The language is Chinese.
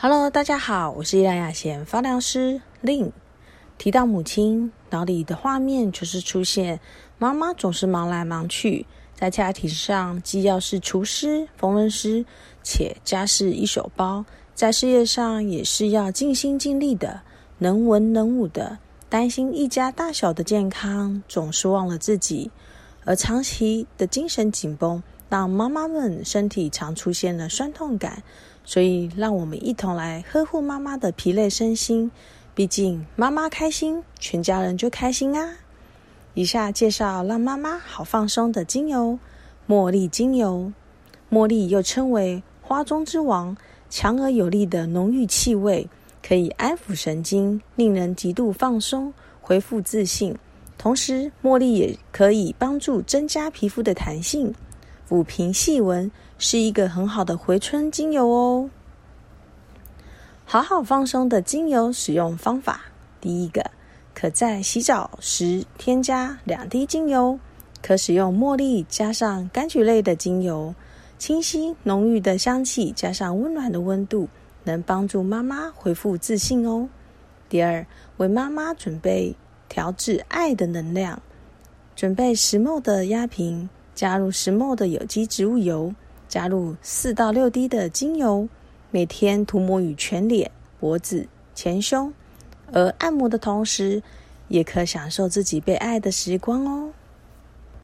Hello，大家好，我是伊兰雅贤发疗师 Lin。提到母亲，脑里的画面就是出现妈妈总是忙来忙去，在家庭上既要是厨师、缝纫师，且家事一手包，在事业上也是要尽心尽力的，能文能武的，担心一家大小的健康，总是忘了自己，而长期的精神紧绷，让妈妈们身体常出现了酸痛感。所以，让我们一同来呵护妈妈的疲累身心。毕竟，妈妈开心，全家人就开心啊！以下介绍让妈妈好放松的精油——茉莉精油。茉莉又称为花中之王，强而有力的浓郁气味，可以安抚神经，令人极度放松，恢复自信。同时，茉莉也可以帮助增加皮肤的弹性。抚平细纹是一个很好的回春精油哦。好好放松的精油使用方法：第一个，可在洗澡时添加两滴精油，可使用茉莉加上柑橘类的精油，清新浓郁的香气加上温暖的温度，能帮助妈妈恢复自信哦。第二，为妈妈准备调制爱的能量，准备石墨的压瓶。加入石墨的有机植物油，加入四到六滴的精油，每天涂抹于全脸、脖子、前胸，而按摩的同时，也可享受自己被爱的时光哦。